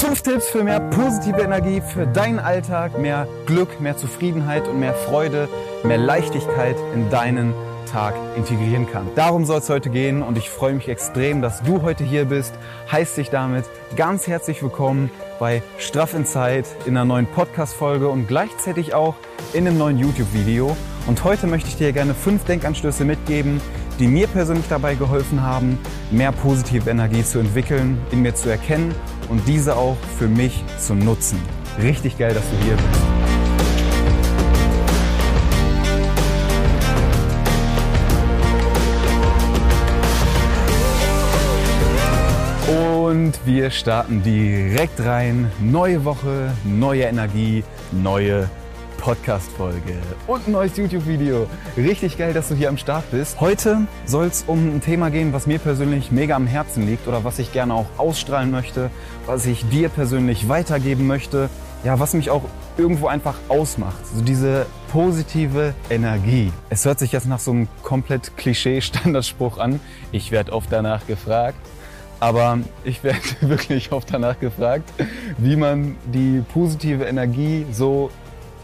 Fünf Tipps für mehr positive Energie für deinen Alltag, mehr Glück, mehr Zufriedenheit und mehr Freude, mehr Leichtigkeit in deinen Tag integrieren kann. Darum soll es heute gehen und ich freue mich extrem, dass du heute hier bist. Heißt dich damit ganz herzlich willkommen bei Straff in Zeit in einer neuen Podcast-Folge und gleichzeitig auch in einem neuen YouTube-Video. Und heute möchte ich dir gerne fünf Denkanstöße mitgeben, die mir persönlich dabei geholfen haben, mehr positive Energie zu entwickeln, in mir zu erkennen und diese auch für mich zu nutzen. Richtig geil, dass du hier bist. Und wir starten direkt rein. Neue Woche, neue Energie, neue Podcast-Folge und ein neues YouTube-Video. Richtig geil, dass du hier am Start bist. Heute soll es um ein Thema gehen, was mir persönlich mega am Herzen liegt oder was ich gerne auch ausstrahlen möchte, was ich dir persönlich weitergeben möchte. Ja, was mich auch irgendwo einfach ausmacht. So diese positive Energie. Es hört sich jetzt nach so einem komplett Klischee-Standardspruch an. Ich werde oft danach gefragt. Aber ich werde wirklich oft danach gefragt, wie man die positive Energie so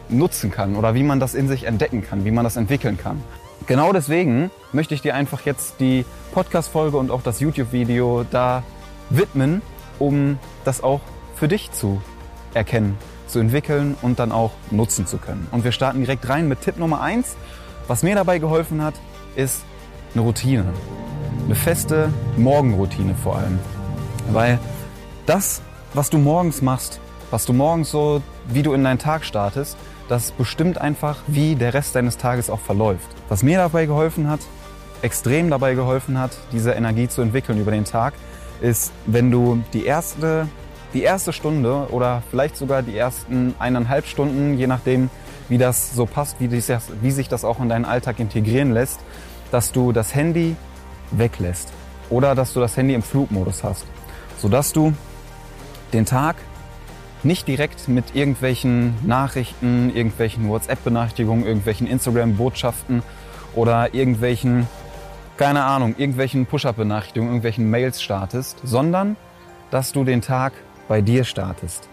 nutzen kann oder wie man das in sich entdecken kann, wie man das entwickeln kann. Genau deswegen möchte ich dir einfach jetzt die Podcast-Folge und auch das YouTube-Video da widmen, um das auch für dich zu erkennen, zu entwickeln und dann auch nutzen zu können. Und wir starten direkt rein mit Tipp Nummer eins. Was mir dabei geholfen hat, ist eine Routine. Eine feste Morgenroutine vor allem. Weil das, was du morgens machst, was du morgens so, wie du in deinen Tag startest, das bestimmt einfach, wie der Rest deines Tages auch verläuft. Was mir dabei geholfen hat, extrem dabei geholfen hat, diese Energie zu entwickeln über den Tag, ist, wenn du die erste, die erste Stunde oder vielleicht sogar die ersten eineinhalb Stunden, je nachdem, wie das so passt, wie, das, wie sich das auch in deinen Alltag integrieren lässt, dass du das Handy weglässt oder dass du das Handy im Flugmodus hast, sodass du den Tag nicht direkt mit irgendwelchen Nachrichten, irgendwelchen WhatsApp-Benachrichtigungen, irgendwelchen Instagram-Botschaften oder irgendwelchen, keine Ahnung, irgendwelchen Push-Up-Benachrichtigungen, irgendwelchen Mails startest, sondern dass du den Tag bei dir startest.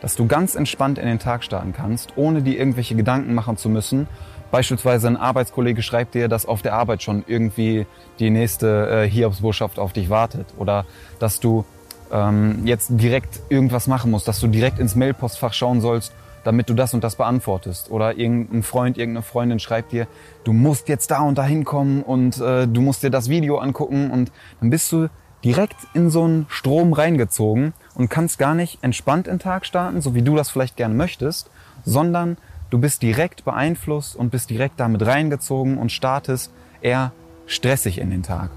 Dass du ganz entspannt in den Tag starten kannst, ohne dir irgendwelche Gedanken machen zu müssen. Beispielsweise ein Arbeitskollege schreibt dir, dass auf der Arbeit schon irgendwie die nächste äh, Hiobsbotschaft auf dich wartet. Oder dass du ähm, jetzt direkt irgendwas machen musst, dass du direkt ins Mailpostfach schauen sollst, damit du das und das beantwortest. Oder irgendein Freund, irgendeine Freundin schreibt dir, du musst jetzt da und da hinkommen und äh, du musst dir das Video angucken und dann bist du direkt in so einen Strom reingezogen und kannst gar nicht entspannt in den Tag starten, so wie du das vielleicht gerne möchtest, sondern du bist direkt beeinflusst und bist direkt damit reingezogen und startest eher stressig in den Tag.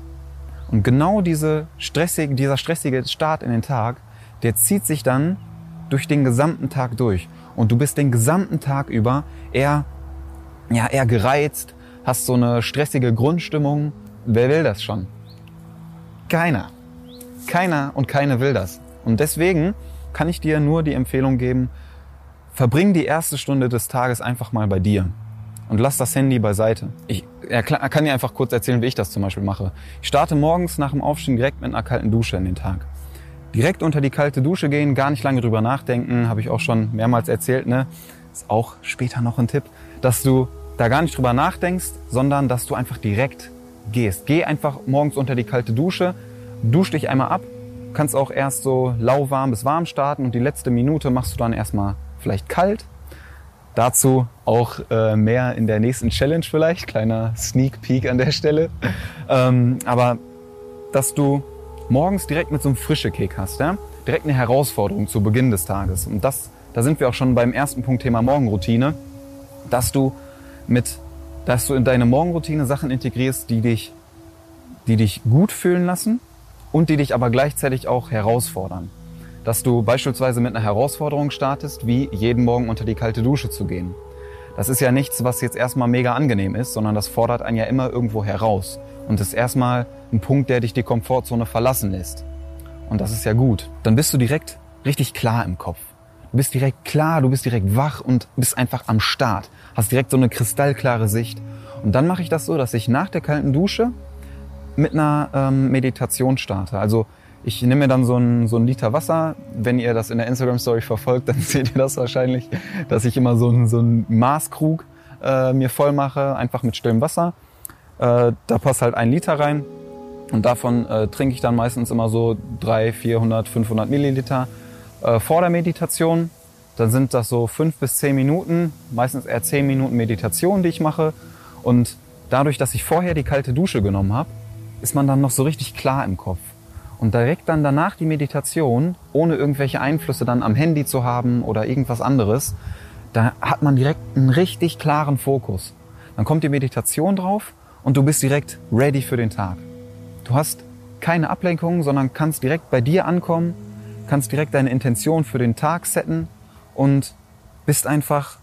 Und genau diese stressige, dieser stressige Start in den Tag, der zieht sich dann durch den gesamten Tag durch. Und du bist den gesamten Tag über eher, ja, eher gereizt, hast so eine stressige Grundstimmung. Wer will das schon? Keiner. Keiner und keine will das. Und deswegen kann ich dir nur die Empfehlung geben, verbring die erste Stunde des Tages einfach mal bei dir und lass das Handy beiseite. Ich er kann dir einfach kurz erzählen, wie ich das zum Beispiel mache. Ich starte morgens nach dem Aufstehen direkt mit einer kalten Dusche in den Tag. Direkt unter die kalte Dusche gehen, gar nicht lange drüber nachdenken, habe ich auch schon mehrmals erzählt, ne? Ist auch später noch ein Tipp, dass du da gar nicht drüber nachdenkst, sondern dass du einfach direkt gehst. Geh einfach morgens unter die kalte Dusche, dusch dich einmal ab, kannst auch erst so lauwarm bis warm starten und die letzte Minute machst du dann erstmal vielleicht kalt Dazu auch äh, mehr in der nächsten Challenge vielleicht, kleiner Sneak Peek an der Stelle. Ähm, aber dass du morgens direkt mit so einem frische Kick hast, ja? direkt eine Herausforderung zu Beginn des Tages. Und das, da sind wir auch schon beim ersten Punkt Thema Morgenroutine, dass du mit, dass du in deine Morgenroutine Sachen integrierst, die dich, die dich gut fühlen lassen und die dich aber gleichzeitig auch herausfordern dass du beispielsweise mit einer Herausforderung startest, wie jeden Morgen unter die kalte Dusche zu gehen. Das ist ja nichts, was jetzt erstmal mega angenehm ist, sondern das fordert einen ja immer irgendwo heraus und ist erstmal ein Punkt, der dich die Komfortzone verlassen lässt. Und das ist ja gut. Dann bist du direkt richtig klar im Kopf. Du bist direkt klar, du bist direkt wach und bist einfach am Start. Hast direkt so eine kristallklare Sicht. Und dann mache ich das so, dass ich nach der kalten Dusche mit einer ähm, Meditation starte. Also Ich nehme mir dann so ein, so ein Liter Wasser. Wenn ihr das in der Instagram-Story verfolgt, dann seht ihr das wahrscheinlich, dass ich immer so einen, so einen Maßkrug äh, mir voll mache, einfach mit stillem Wasser. Äh, da passt halt ein Liter rein. Und davon äh, trinke ich dann meistens immer so 300, 400, 500 Milliliter äh, vor der Meditation. Dann sind das so fünf bis zehn Minuten, meistens eher zehn Minuten Meditation, die ich mache. Und dadurch, dass ich vorher die kalte Dusche genommen habe, ist man dann noch so richtig klar im Kopf. Und direkt dann danach die Meditation, ohne irgendwelche Einflüsse dann am Handy zu haben oder irgendwas anderes, da hat man direkt einen richtig klaren Fokus. Dann kommt die Meditation drauf und du bist direkt ready für den Tag. Du hast keine Ablenkung, sondern kannst direkt bei dir ankommen, kannst direkt deine Intention für den Tag setten und bist einfach,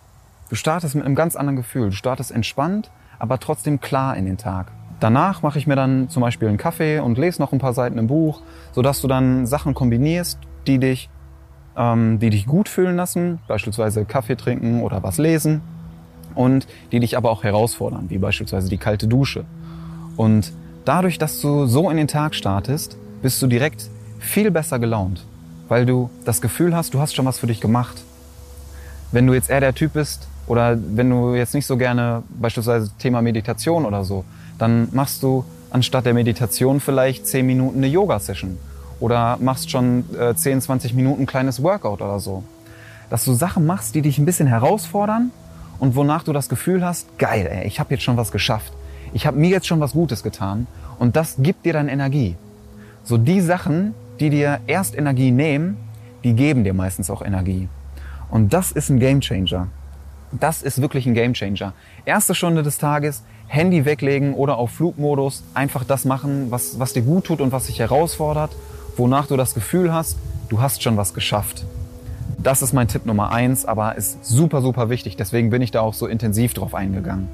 du startest mit einem ganz anderen Gefühl. Du startest entspannt, aber trotzdem klar in den Tag. Danach mache ich mir dann zum Beispiel einen Kaffee und lese noch ein paar Seiten im Buch, sodass du dann Sachen kombinierst, die dich, ähm, die dich gut fühlen lassen, beispielsweise Kaffee trinken oder was lesen und die dich aber auch herausfordern, wie beispielsweise die kalte Dusche. Und dadurch, dass du so in den Tag startest, bist du direkt viel besser gelaunt, weil du das Gefühl hast, du hast schon was für dich gemacht. Wenn du jetzt eher der Typ bist oder wenn du jetzt nicht so gerne beispielsweise Thema Meditation oder so, dann machst du anstatt der Meditation vielleicht 10 Minuten eine Yoga-Session oder machst schon äh, 10, 20 Minuten ein kleines Workout oder so. Dass du Sachen machst, die dich ein bisschen herausfordern und wonach du das Gefühl hast, geil, ey, ich habe jetzt schon was geschafft. Ich habe mir jetzt schon was Gutes getan und das gibt dir dann Energie. So die Sachen, die dir erst Energie nehmen, die geben dir meistens auch Energie. Und das ist ein Gamechanger. Das ist wirklich ein Gamechanger. Erste Stunde des Tages, Handy weglegen oder auf Flugmodus, einfach das machen, was, was dir gut tut und was dich herausfordert, wonach du das Gefühl hast, du hast schon was geschafft. Das ist mein Tipp Nummer eins, aber ist super, super wichtig. Deswegen bin ich da auch so intensiv drauf eingegangen.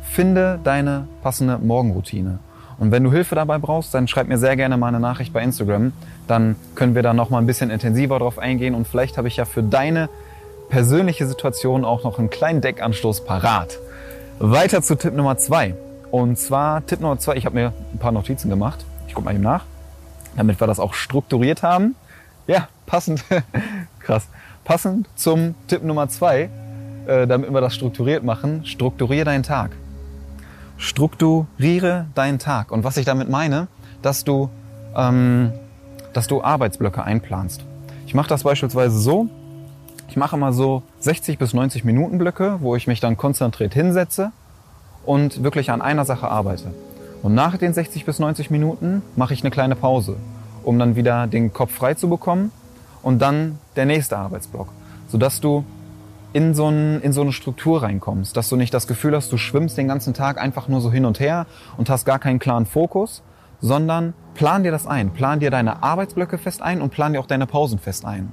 Finde deine passende Morgenroutine. Und wenn du Hilfe dabei brauchst, dann schreib mir sehr gerne mal eine Nachricht bei Instagram. Dann können wir da noch mal ein bisschen intensiver drauf eingehen und vielleicht habe ich ja für deine persönliche Situation auch noch einen kleinen Deckanstoß parat. Weiter zu Tipp Nummer zwei. Und zwar Tipp Nummer zwei, ich habe mir ein paar Notizen gemacht. Ich gucke mal eben nach, damit wir das auch strukturiert haben. Ja, passend, krass, passend zum Tipp Nummer zwei, äh, damit wir das strukturiert machen, strukturiere deinen Tag. Strukturiere deinen Tag. Und was ich damit meine, dass du, ähm, dass du Arbeitsblöcke einplanst. Ich mache das beispielsweise so, ich mache mal so 60 bis 90 Minuten Blöcke, wo ich mich dann konzentriert hinsetze und wirklich an einer Sache arbeite. Und nach den 60 bis 90 Minuten mache ich eine kleine Pause, um dann wieder den Kopf frei zu bekommen und dann der nächste Arbeitsblock, sodass du in so, ein, in so eine Struktur reinkommst, dass du nicht das Gefühl hast, du schwimmst den ganzen Tag einfach nur so hin und her und hast gar keinen klaren Fokus, sondern plan dir das ein, plan dir deine Arbeitsblöcke fest ein und plan dir auch deine Pausen fest ein.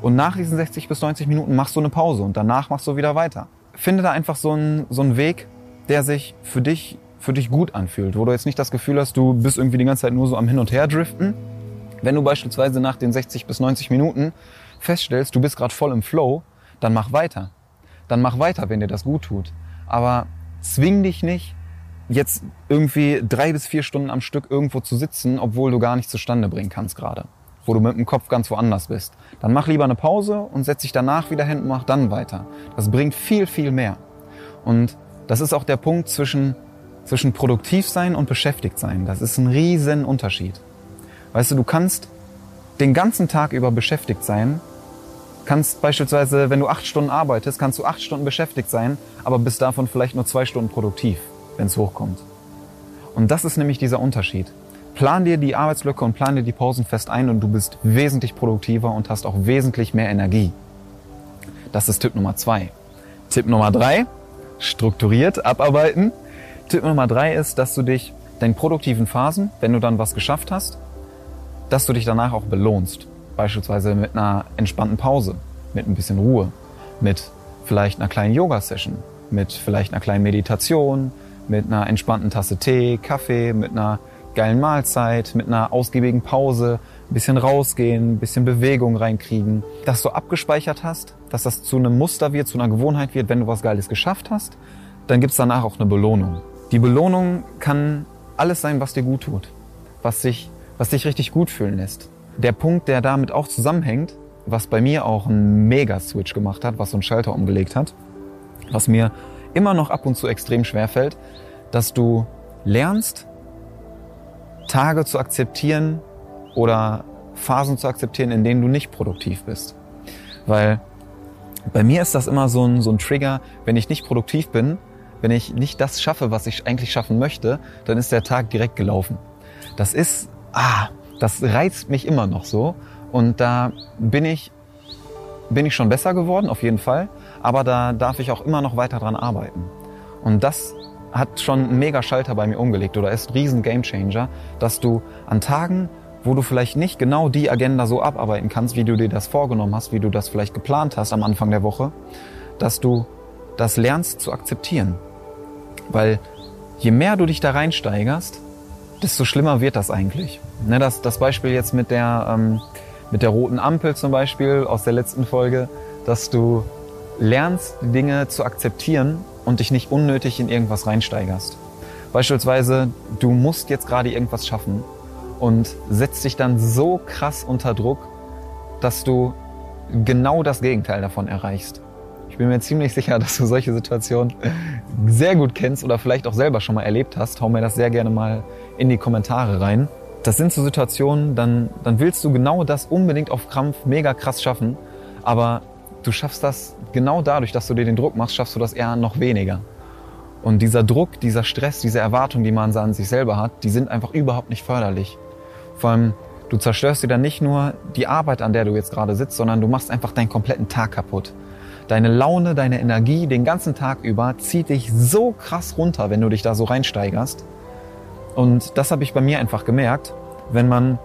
Und nach diesen 60 bis 90 Minuten machst du eine Pause und danach machst du wieder weiter. Finde da einfach so einen, so einen Weg, der sich für dich, für dich gut anfühlt, wo du jetzt nicht das Gefühl hast, du bist irgendwie die ganze Zeit nur so am Hin und Her driften. Wenn du beispielsweise nach den 60 bis 90 Minuten feststellst, du bist gerade voll im Flow, dann mach weiter. Dann mach weiter, wenn dir das gut tut. Aber zwing dich nicht, jetzt irgendwie drei bis vier Stunden am Stück irgendwo zu sitzen, obwohl du gar nichts zustande bringen kannst gerade wo du mit dem Kopf ganz woanders bist. Dann mach lieber eine Pause und setz dich danach wieder hin und mach dann weiter. Das bringt viel, viel mehr. Und das ist auch der Punkt zwischen, zwischen produktiv sein und beschäftigt sein. Das ist ein riesen Unterschied. Weißt du, du kannst den ganzen Tag über beschäftigt sein, kannst beispielsweise, wenn du acht Stunden arbeitest, kannst du acht Stunden beschäftigt sein, aber bis davon vielleicht nur zwei Stunden produktiv, wenn es hochkommt. Und das ist nämlich dieser Unterschied. Plan dir die Arbeitslücke und plan dir die Pausen fest ein und du bist wesentlich produktiver und hast auch wesentlich mehr Energie. Das ist Tipp Nummer zwei. Tipp Nummer drei, strukturiert abarbeiten. Tipp Nummer drei ist, dass du dich deinen produktiven Phasen, wenn du dann was geschafft hast, dass du dich danach auch belohnst. Beispielsweise mit einer entspannten Pause, mit ein bisschen Ruhe, mit vielleicht einer kleinen Yoga-Session, mit vielleicht einer kleinen Meditation, mit einer entspannten Tasse Tee, Kaffee, mit einer geilen Mahlzeit, mit einer ausgiebigen Pause, ein bisschen rausgehen, ein bisschen Bewegung reinkriegen, dass du abgespeichert hast, dass das zu einem Muster wird, zu einer Gewohnheit wird, wenn du was Geiles geschafft hast, dann gibt's danach auch eine Belohnung. Die Belohnung kann alles sein, was dir gut tut, was sich was dich richtig gut fühlen lässt. Der Punkt, der damit auch zusammenhängt, was bei mir auch einen Mega-Switch gemacht hat, was so einen Schalter umgelegt hat, was mir immer noch ab und zu extrem schwer fällt, dass du lernst, Tage zu akzeptieren oder Phasen zu akzeptieren, in denen du nicht produktiv bist. Weil bei mir ist das immer so ein, so ein Trigger, wenn ich nicht produktiv bin, wenn ich nicht das schaffe, was ich eigentlich schaffen möchte, dann ist der Tag direkt gelaufen. Das ist, ah, das reizt mich immer noch so. Und da bin ich, bin ich schon besser geworden, auf jeden Fall. Aber da darf ich auch immer noch weiter dran arbeiten. Und das hat schon einen mega Schalter bei mir umgelegt oder ist ein riesen Gamechanger, dass du an Tagen, wo du vielleicht nicht genau die Agenda so abarbeiten kannst, wie du dir das vorgenommen hast, wie du das vielleicht geplant hast am Anfang der Woche, dass du das lernst zu akzeptieren. Weil je mehr du dich da reinsteigerst, desto schlimmer wird das eigentlich. Ne, das, das Beispiel jetzt mit der, ähm, mit der roten Ampel zum Beispiel aus der letzten Folge, dass du lernst, Dinge zu akzeptieren und dich nicht unnötig in irgendwas reinsteigerst. Beispielsweise, du musst jetzt gerade irgendwas schaffen und setzt dich dann so krass unter Druck, dass du genau das Gegenteil davon erreichst. Ich bin mir ziemlich sicher, dass du solche Situationen sehr gut kennst oder vielleicht auch selber schon mal erlebt hast. Hau mir das sehr gerne mal in die Kommentare rein. Das sind so Situationen, dann, dann willst du genau das unbedingt auf Krampf mega krass schaffen, aber du schaffst das genau dadurch, dass du dir den Druck machst, schaffst du das eher noch weniger. Und dieser Druck, dieser Stress, diese Erwartung, die man an sich selber hat, die sind einfach überhaupt nicht förderlich. Vor allem, du zerstörst dir dann nicht nur die Arbeit, an der du jetzt gerade sitzt, sondern du machst einfach deinen kompletten Tag kaputt. Deine Laune, deine Energie den ganzen Tag über zieht dich so krass runter, wenn du dich da so reinsteigerst. Und das habe ich bei mir einfach gemerkt, wenn man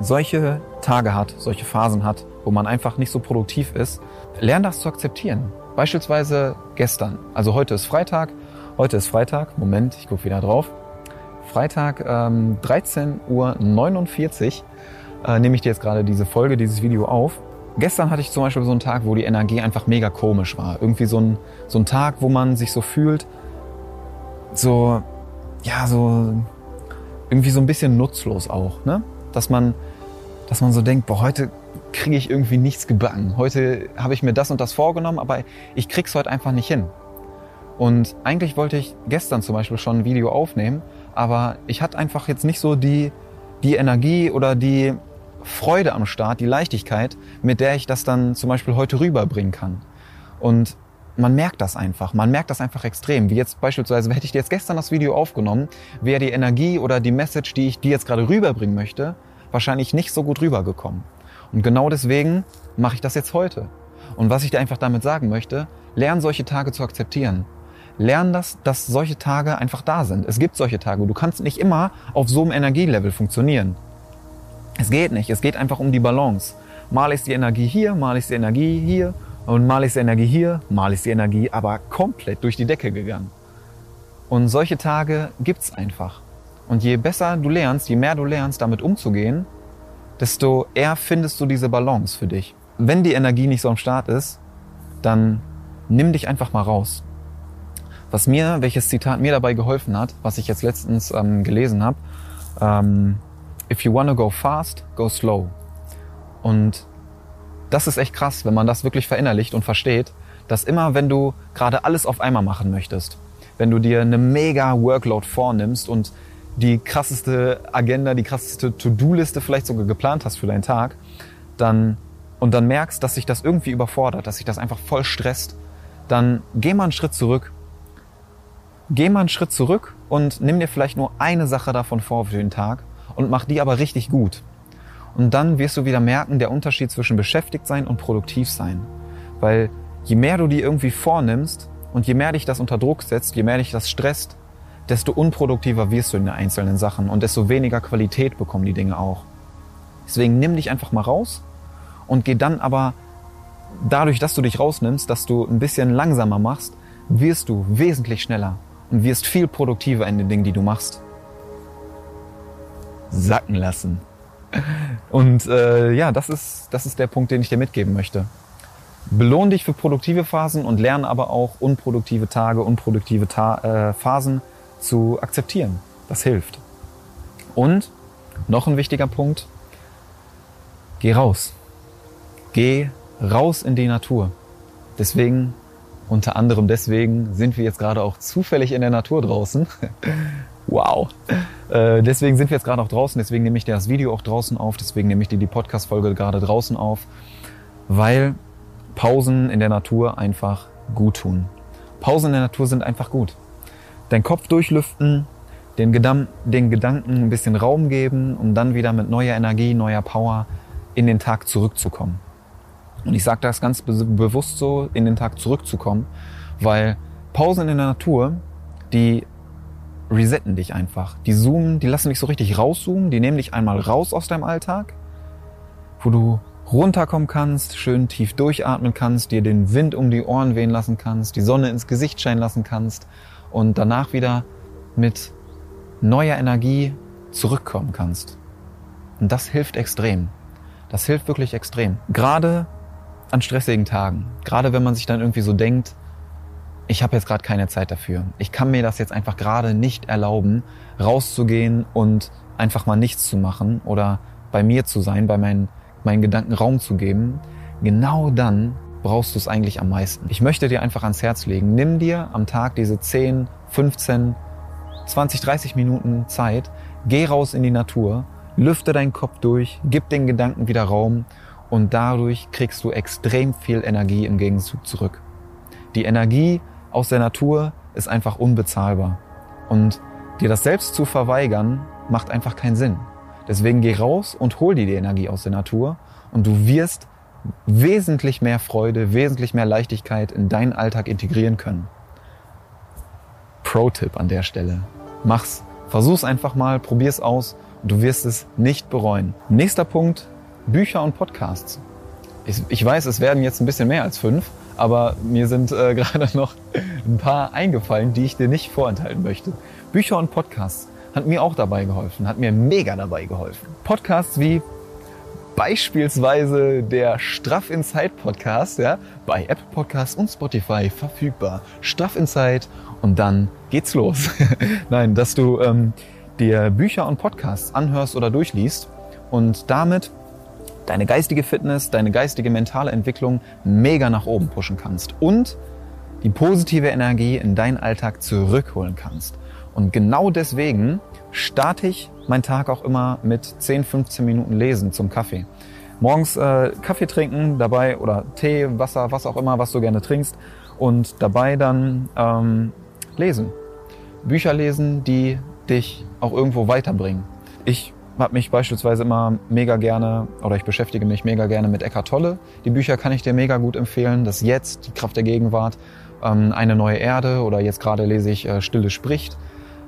solche Tage hat, solche Phasen hat, wo man einfach nicht so produktiv ist, lern das zu akzeptieren. Beispielsweise gestern. Also heute ist Freitag. Heute ist Freitag. Moment, ich gucke wieder drauf. Freitag ähm, 13.49 Uhr äh, nehme ich dir jetzt gerade diese Folge, dieses Video auf. Gestern hatte ich zum Beispiel so einen Tag, wo die Energie einfach mega komisch war. Irgendwie so ein, so ein Tag, wo man sich so fühlt, so, ja, so, irgendwie so ein bisschen nutzlos auch, ne? Dass man, dass man so denkt, boah, heute kriege ich irgendwie nichts gebacken. Heute habe ich mir das und das vorgenommen, aber ich krieg's heute einfach nicht hin. Und eigentlich wollte ich gestern zum Beispiel schon ein Video aufnehmen, aber ich hatte einfach jetzt nicht so die, die Energie oder die Freude am Start, die Leichtigkeit, mit der ich das dann zum Beispiel heute rüberbringen kann. Und man merkt das einfach. Man merkt das einfach extrem. Wie jetzt beispielsweise, hätte ich dir jetzt gestern das Video aufgenommen, wäre die Energie oder die Message, die ich dir jetzt gerade rüberbringen möchte, wahrscheinlich nicht so gut rübergekommen. Und genau deswegen mache ich das jetzt heute. Und was ich dir einfach damit sagen möchte, lern solche Tage zu akzeptieren. Lern das, dass solche Tage einfach da sind. Es gibt solche Tage. Du kannst nicht immer auf so einem Energielevel funktionieren. Es geht nicht. Es geht einfach um die Balance. Mal ist die Energie hier, mal ist die Energie hier und mal ist die Energie hier, mal ist die Energie aber komplett durch die Decke gegangen. Und solche Tage gibt's einfach. Und je besser du lernst, je mehr du lernst, damit umzugehen, desto eher findest du diese Balance für dich. Wenn die Energie nicht so am Start ist, dann nimm dich einfach mal raus. Was mir, welches Zitat mir dabei geholfen hat, was ich jetzt letztens ähm, gelesen habe, ähm, if you wanna go fast, go slow. Und das ist echt krass, wenn man das wirklich verinnerlicht und versteht, dass immer, wenn du gerade alles auf einmal machen möchtest, wenn du dir eine mega Workload vornimmst und die krasseste Agenda, die krasseste To-Do-Liste vielleicht sogar geplant hast für deinen Tag, dann und dann merkst, dass sich das irgendwie überfordert, dass sich das einfach voll stresst, dann geh mal einen Schritt zurück. Geh mal einen Schritt zurück und nimm dir vielleicht nur eine Sache davon vor für den Tag und mach die aber richtig gut. Und dann wirst du wieder merken, der Unterschied zwischen beschäftigt sein und produktiv sein. Weil je mehr du die irgendwie vornimmst und je mehr dich das unter Druck setzt, je mehr dich das stresst, desto unproduktiver wirst du in den einzelnen Sachen und desto weniger Qualität bekommen die Dinge auch. Deswegen nimm dich einfach mal raus und geh dann aber dadurch, dass du dich rausnimmst, dass du ein bisschen langsamer machst, wirst du wesentlich schneller und wirst viel produktiver in den Dingen, die du machst. Sacken lassen. Und äh, ja, das ist, das ist der Punkt, den ich dir mitgeben möchte. Belohn dich für produktive Phasen und lerne aber auch unproduktive Tage, unproduktive Ta äh, Phasen zu akzeptieren. Das hilft. Und Noch ein wichtiger Punkt. Geh raus. Geh raus in die Natur. Deswegen, unter anderem deswegen, sind wir jetzt gerade auch zufällig in der Natur draußen. wow. Äh, deswegen sind wir jetzt gerade auch draußen. Deswegen nehme ich dir das Video auch draußen auf. Deswegen nehme ich dir die Podcast-Folge gerade draußen auf. Weil Pausen in der Natur einfach gut tun. Pausen in der Natur sind einfach gut. Dein Kopf durchlüften, den, Gedan den Gedanken ein bisschen Raum geben, um dann wieder mit neuer Energie, neuer Power in den Tag zurückzukommen. Und ich sage das ganz be bewusst so, in den Tag zurückzukommen, weil Pausen in der Natur, die resetten dich einfach. Die zoomen, die lassen dich so richtig rauszoomen, die nehmen dich einmal raus aus deinem Alltag, wo du runterkommen kannst, schön tief durchatmen kannst, dir den Wind um die Ohren wehen lassen kannst, die Sonne ins Gesicht scheinen lassen kannst und danach wieder mit neuer Energie zurückkommen kannst. Und das hilft extrem. Das hilft wirklich extrem. Gerade an stressigen Tagen. Gerade wenn man sich dann irgendwie so denkt, ich habe jetzt gerade keine Zeit dafür. Ich kann mir das jetzt einfach gerade nicht erlauben, rauszugehen und einfach mal nichts zu machen oder bei mir zu sein, bei meinen, meinen Gedanken Raum zu geben. Genau dann brauchst du es eigentlich am meisten. Ich möchte dir einfach ans Herz legen, nimm dir am Tag diese 10, 15, 20, 30 Minuten Zeit, geh raus in die Natur, lüfte deinen Kopf durch, gib den Gedanken wieder Raum und dadurch kriegst du extrem viel Energie im Gegenzug zurück. Die Energie aus der Natur ist einfach unbezahlbar und dir das selbst zu verweigern macht einfach keinen Sinn. Deswegen geh raus und hol dir die Energie aus der Natur und du wirst wesentlich mehr Freude, wesentlich mehr Leichtigkeit in deinen Alltag integrieren können. Pro-Tipp an der Stelle. Mach's. Versuch's einfach mal, probier's aus und du wirst es nicht bereuen. Nächster Punkt, Bücher und Podcasts. Ich, ich weiß, es werden jetzt ein bisschen mehr als fünf, aber mir sind äh, gerade noch ein paar eingefallen, die ich dir nicht vorenthalten möchte. Bücher und Podcasts hat mir auch dabei geholfen, hat mir mega dabei geholfen. Podcasts wie beispielsweise der Straff Inside Podcast, ja, bei Apple Podcasts und Spotify verfügbar. Straff Inside und dann geht's los. Nein, dass du ähm, dir Bücher und Podcasts anhörst oder durchliest und damit deine geistige Fitness, deine geistige mentale Entwicklung mega nach oben pushen kannst und die positive Energie in deinen Alltag zurückholen kannst. Und genau deswegen starte ich meinen Tag auch immer mit 10, 15 Minuten Lesen zum Kaffee. Morgens äh, Kaffee trinken, dabei oder Tee, Wasser, was auch immer, was du gerne trinkst und dabei dann ähm, lesen. Bücher lesen, die dich auch irgendwo weiterbringen. Ich habe mich beispielsweise immer mega gerne oder ich beschäftige mich mega gerne mit Eckart Tolle. Die Bücher kann ich dir mega gut empfehlen. Das Jetzt, die Kraft der Gegenwart, ähm, eine neue Erde oder jetzt gerade lese ich äh, Stille spricht.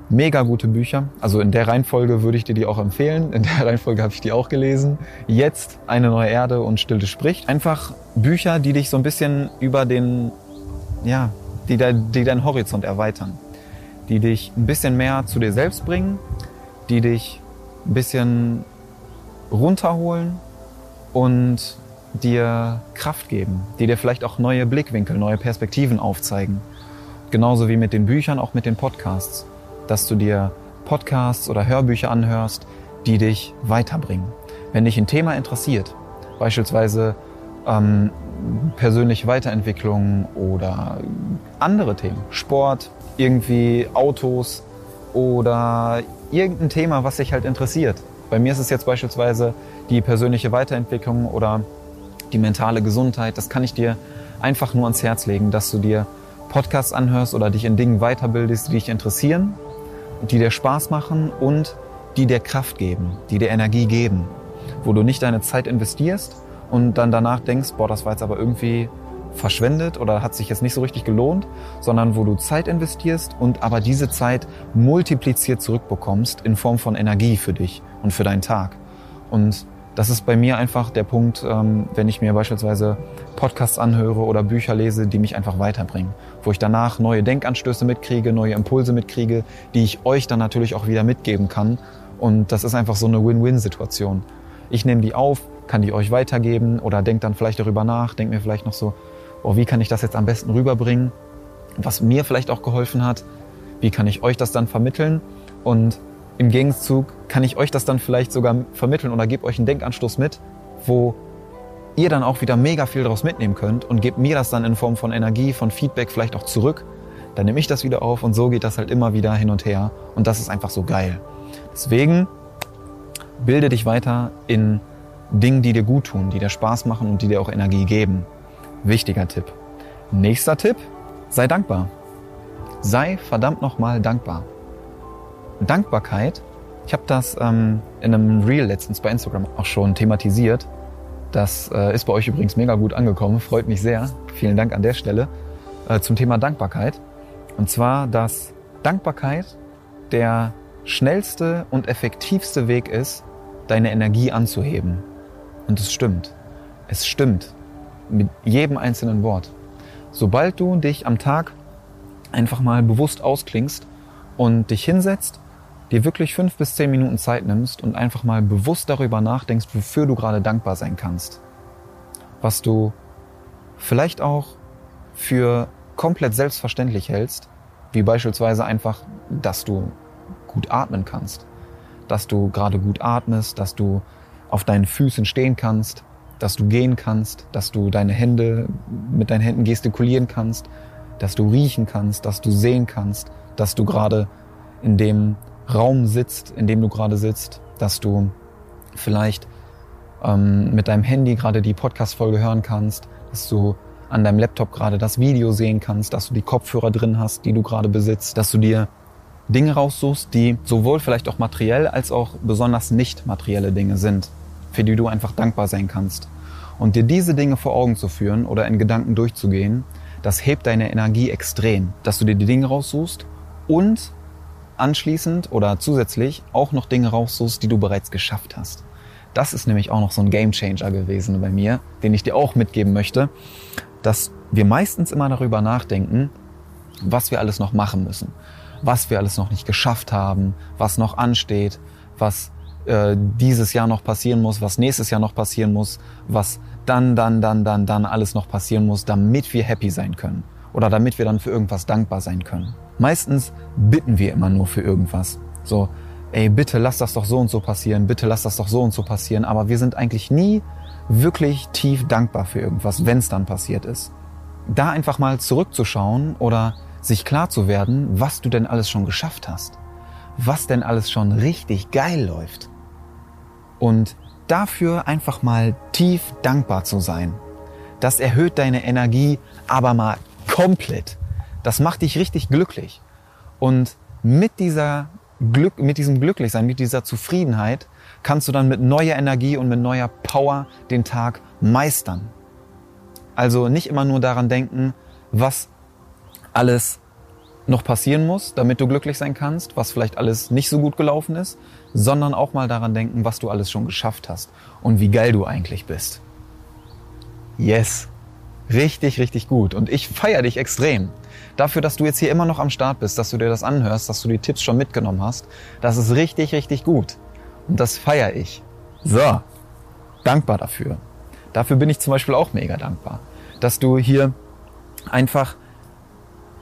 Mega gute Bücher. Also in der Reihenfolge würde ich dir die auch empfehlen. In der Reihenfolge habe ich die auch gelesen. Jetzt eine neue Erde und Stille spricht. Einfach Bücher, die dich so ein bisschen über den, ja, die, de, die deinen Horizont erweitern. Die dich ein bisschen mehr zu dir selbst bringen. Die dich ein bisschen runterholen und dir Kraft geben, die dir vielleicht auch neue Blickwinkel, neue Perspektiven aufzeigen. Genauso wie mit den Büchern, auch mit den Podcasts dass du dir Podcasts oder Hörbücher anhörst, die dich weiterbringen. Wenn dich ein Thema interessiert, beispielsweise ähm, persönliche Weiterentwicklung oder andere Themen, Sport, irgendwie Autos oder irgendein Thema, was dich halt interessiert. Bei mir ist es jetzt beispielsweise die persönliche Weiterentwicklung oder die mentale Gesundheit. Das kann ich dir einfach nur ans Herz legen, dass du dir Podcasts anhörst oder dich in Dingen weiterbildest, die dich interessieren die dir Spaß machen und die dir Kraft geben, die dir Energie geben, wo du nicht deine Zeit investierst und dann danach denkst, boah, das war jetzt aber irgendwie verschwendet oder hat sich jetzt nicht so richtig gelohnt, sondern wo du Zeit investierst und aber diese Zeit multipliziert zurückbekommst in Form von Energie für dich und für deinen Tag. Und das ist bei mir einfach der Punkt, ähm, wenn ich mir beispielsweise Podcasts anhöre oder Bücher lese, die mich einfach weiterbringen. Wo ich danach neue Denkanstöße mitkriege, neue Impulse mitkriege, die ich euch dann natürlich auch wieder mitgeben kann. Und das ist einfach so eine Win-Win-Situation. Ich nehme die auf, kann die euch weitergeben oder denkt dann vielleicht darüber nach, denkt mir vielleicht noch so, oh, wie kann ich das jetzt am besten rüberbringen? Was mir vielleicht auch geholfen hat, wie kann ich euch das dann vermitteln? Und im Gegenzug kann ich euch das dann vielleicht sogar vermitteln oder gebe euch einen Denkanstoß mit, wo ihr dann auch wieder mega viel daraus mitnehmen könnt und gebt mir das dann in Form von Energie, von Feedback vielleicht auch zurück. Dann nehme ich das wieder auf und so geht das halt immer wieder hin und her und das ist einfach so geil. Deswegen bilde dich weiter in Dingen, die dir gut tun, die dir Spaß machen und die dir auch Energie geben. Wichtiger Tipp. Nächster Tipp, sei dankbar. Sei verdammt nochmal dankbar. Dankbarkeit, ich habe das ähm, in einem Reel letztens bei Instagram auch schon thematisiert. Das äh, ist bei euch übrigens mega gut angekommen, freut mich sehr. Vielen Dank an der Stelle äh, zum Thema Dankbarkeit. Und zwar, dass Dankbarkeit der schnellste und effektivste Weg ist, deine Energie anzuheben. Und es stimmt. Es stimmt. Mit jedem einzelnen Wort. Sobald du dich am Tag einfach mal bewusst ausklingst und dich hinsetzt, dir wirklich fünf bis zehn Minuten Zeit nimmst und einfach mal bewusst darüber nachdenkst, wofür du gerade dankbar sein kannst. Was du vielleicht auch für komplett selbstverständlich hältst, wie beispielsweise einfach, dass du gut atmen kannst, dass du gerade gut atmest, dass du auf deinen Füßen stehen kannst, dass du gehen kannst, dass du deine Hände mit deinen Händen gestikulieren kannst, dass du riechen kannst, dass du sehen kannst, dass du gerade in dem Raum sitzt, in dem du gerade sitzt, dass du vielleicht ähm, mit deinem Handy gerade die Podcast-Folge hören kannst, dass du an deinem Laptop gerade das Video sehen kannst, dass du die Kopfhörer drin hast, die du gerade besitzt, dass du dir Dinge raussuchst, die sowohl vielleicht auch materiell als auch besonders nicht materielle Dinge sind, für die du einfach dankbar sein kannst. Und dir diese Dinge vor Augen zu führen oder in Gedanken durchzugehen, das hebt deine Energie extrem, dass du dir die Dinge raussuchst und anschließend oder zusätzlich auch noch Dinge raussuchst, die du bereits geschafft hast. Das ist nämlich auch noch so ein Gamechanger gewesen bei mir, den ich dir auch mitgeben möchte, dass wir meistens immer darüber nachdenken, was wir alles noch machen müssen, was wir alles noch nicht geschafft haben, was noch ansteht, was äh, dieses Jahr noch passieren muss, was nächstes Jahr noch passieren muss, was dann, dann, dann, dann, dann alles noch passieren muss, damit wir happy sein können oder damit wir dann für irgendwas dankbar sein können. Meistens bitten wir immer nur für irgendwas. So, ey, bitte lass das doch so und so passieren, bitte lass das doch so und so passieren, aber wir sind eigentlich nie wirklich tief dankbar für irgendwas, wenn es dann passiert ist. Da einfach mal zurückzuschauen oder sich klar zu werden, was du denn alles schon geschafft hast, was denn alles schon richtig geil läuft. Und dafür einfach mal tief dankbar zu sein. Das erhöht deine Energie aber mal komplett. Das macht dich richtig glücklich. Und mit dieser Glück, mit diesem Glücklichsein, mit dieser Zufriedenheit kannst du dann mit neuer Energie und mit neuer Power den Tag meistern. Also nicht immer nur daran denken, was alles noch passieren muss, damit du glücklich sein kannst, was vielleicht alles nicht so gut gelaufen ist, sondern auch mal daran denken, was du alles schon geschafft hast und wie geil du eigentlich bist. Yes. Richtig, richtig gut. Und ich feiere dich extrem. Dafür, dass du jetzt hier immer noch am Start bist, dass du dir das anhörst, dass du die Tipps schon mitgenommen hast. Das ist richtig, richtig gut. Und das feiere ich. So. Dankbar dafür. Dafür bin ich zum Beispiel auch mega dankbar. Dass du hier einfach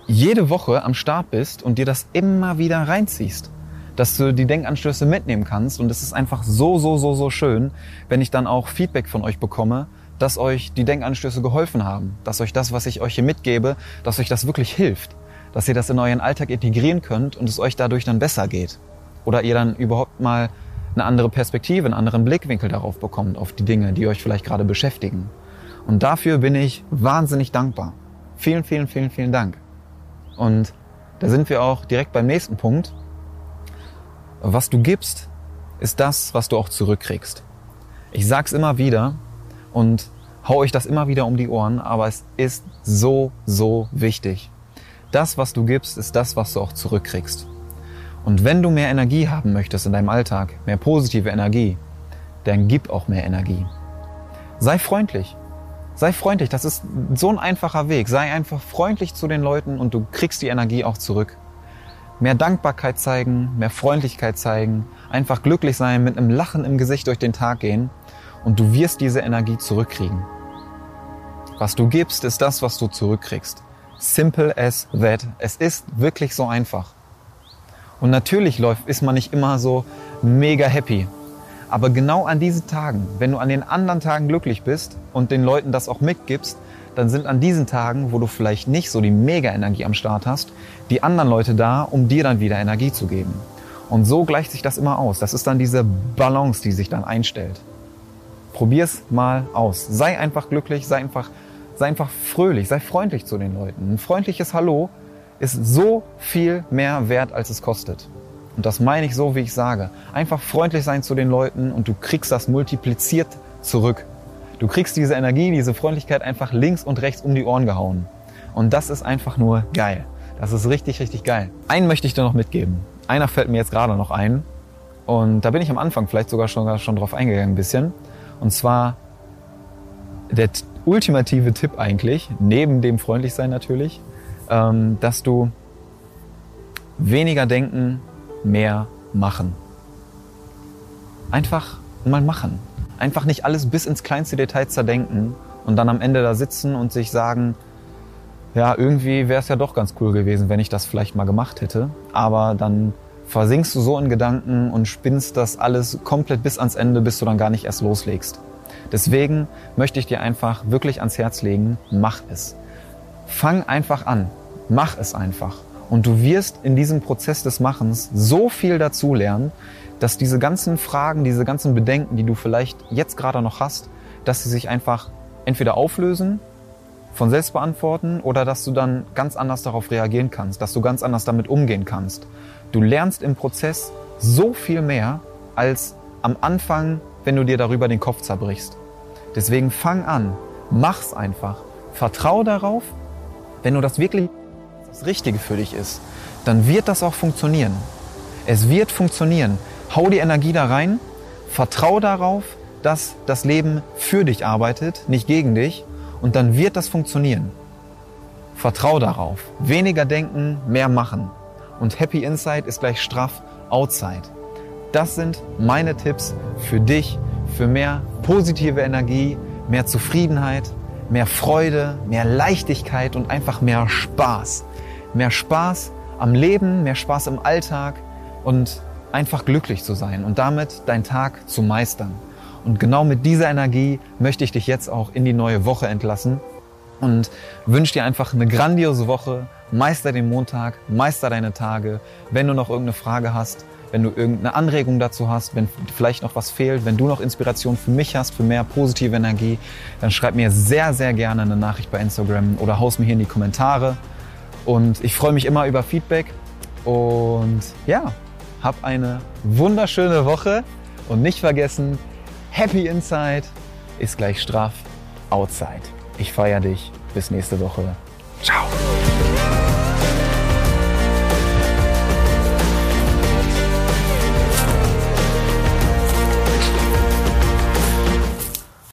jede Woche am Start bist und dir das immer wieder reinziehst. Dass du die Denkanstöße mitnehmen kannst. Und es ist einfach so, so, so, so schön, wenn ich dann auch Feedback von euch bekomme, dass euch die Denkanstöße geholfen haben, dass euch das, was ich euch hier mitgebe, dass euch das wirklich hilft, dass ihr das in euren Alltag integrieren könnt und es euch dadurch dann besser geht. Oder ihr dann überhaupt mal eine andere Perspektive, einen anderen Blickwinkel darauf bekommt, auf die Dinge, die euch vielleicht gerade beschäftigen. Und dafür bin ich wahnsinnig dankbar. Vielen, vielen, vielen, vielen Dank. Und da sind wir auch direkt beim nächsten Punkt. Was du gibst, ist das, was du auch zurückkriegst. Ich sag's immer wieder und hau euch das immer wieder um die Ohren, aber es ist so, so wichtig. Das, was du gibst, ist das, was du auch zurückkriegst. Und wenn du mehr Energie haben möchtest in deinem Alltag, mehr positive Energie, dann gib auch mehr Energie. Sei freundlich. Sei freundlich, das ist so ein einfacher Weg. Sei einfach freundlich zu den Leuten und du kriegst die Energie auch zurück. Mehr Dankbarkeit zeigen, mehr Freundlichkeit zeigen, einfach glücklich sein, mit einem Lachen im Gesicht durch den Tag gehen und du wirst diese Energie zurückkriegen. Was du gibst, ist das, was du zurückkriegst. Simple as that. Es ist wirklich so einfach. Und natürlich läuft, ist man nicht immer so mega happy. Aber genau an diesen Tagen, wenn du an den anderen Tagen glücklich bist und den Leuten das auch mitgibst, dann sind an diesen Tagen, wo du vielleicht nicht so die Mega-Energie am Start hast, die anderen Leute da, um dir dann wieder Energie zu geben. Und so gleicht sich das immer aus. Das ist dann diese Balance, die sich dann einstellt. Probier's mal aus. Sei einfach glücklich, sei einfach, sei einfach fröhlich, sei freundlich zu den Leuten. Ein freundliches Hallo ist so viel mehr wert, als es kostet. Und das meine ich so, wie ich sage. Einfach freundlich sein zu den Leuten und du kriegst das multipliziert zurück. Du kriegst diese Energie, diese Freundlichkeit einfach links und rechts um die Ohren gehauen. Und das ist einfach nur geil. Das ist richtig, richtig geil. Einen möchte ich dir noch mitgeben. Einer fällt mir jetzt gerade noch ein. Und da bin ich am Anfang vielleicht sogar schon, schon drauf eingegangen ein bisschen. Und zwar der ultimative Tipp eigentlich, neben dem Freundlichsein natürlich, ähm, dass du weniger denken, mehr machen. Einfach mal machen. Einfach nicht alles bis ins kleinste Detail zerdenken und dann am Ende da sitzen und sich sagen, ja, irgendwie wäre es ja doch ganz cool gewesen, wenn ich das vielleicht mal gemacht hätte. Aber dann versinkst du so in Gedanken und spinnst das alles komplett bis ans Ende, bis du dann gar nicht erst loslegst. Deswegen möchte ich dir einfach wirklich ans Herz legen, mach es. Fang einfach an. Mach es einfach. Und du wirst in diesem Prozess des Machens so viel dazu lernen, dass diese ganzen Fragen, diese ganzen Bedenken, die du vielleicht jetzt gerade noch hast, dass sie sich einfach entweder auflösen, von selbst beantworten oder dass du dann ganz anders darauf reagieren kannst, dass du ganz anders damit umgehen kannst. Du lernst im Prozess so viel mehr als am Anfang, wenn du dir darüber den Kopf zerbrichst. Deswegen fang an, mach's einfach. Vertrau darauf, wenn du das wirklich das Richtige für dich ist, dann wird das auch funktionieren. Es wird funktionieren. Hau die Energie da rein, vertrau darauf, dass das Leben für dich arbeitet, nicht gegen dich, und dann wird das funktionieren. Vertrau darauf. Weniger denken, mehr machen. Und Happy Inside ist gleich straff Outside. Das sind meine Tipps für dich, für mehr positive Energie, mehr Zufriedenheit, mehr Freude, mehr Leichtigkeit und einfach mehr Spaß mehr Spaß am Leben, mehr Spaß im Alltag und einfach glücklich zu sein und damit deinen Tag zu meistern. Und genau mit dieser Energie möchte ich dich jetzt auch in die neue Woche entlassen und wünsche dir einfach eine grandiose Woche. Meister den Montag, meister deine Tage. Wenn du noch irgendeine Frage hast, wenn du irgendeine Anregung dazu hast, wenn vielleicht noch was fehlt, wenn du noch Inspiration für mich hast, für mehr positive Energie, dann schreib mir sehr, sehr gerne eine Nachricht bei Instagram oder haus mir hier in die Kommentare. Und ich freue mich immer über Feedback. Und ja, hab eine wunderschöne Woche. Und nicht vergessen, Happy Inside ist gleich straff Outside. Ich feiere dich. Bis nächste Woche. Ciao.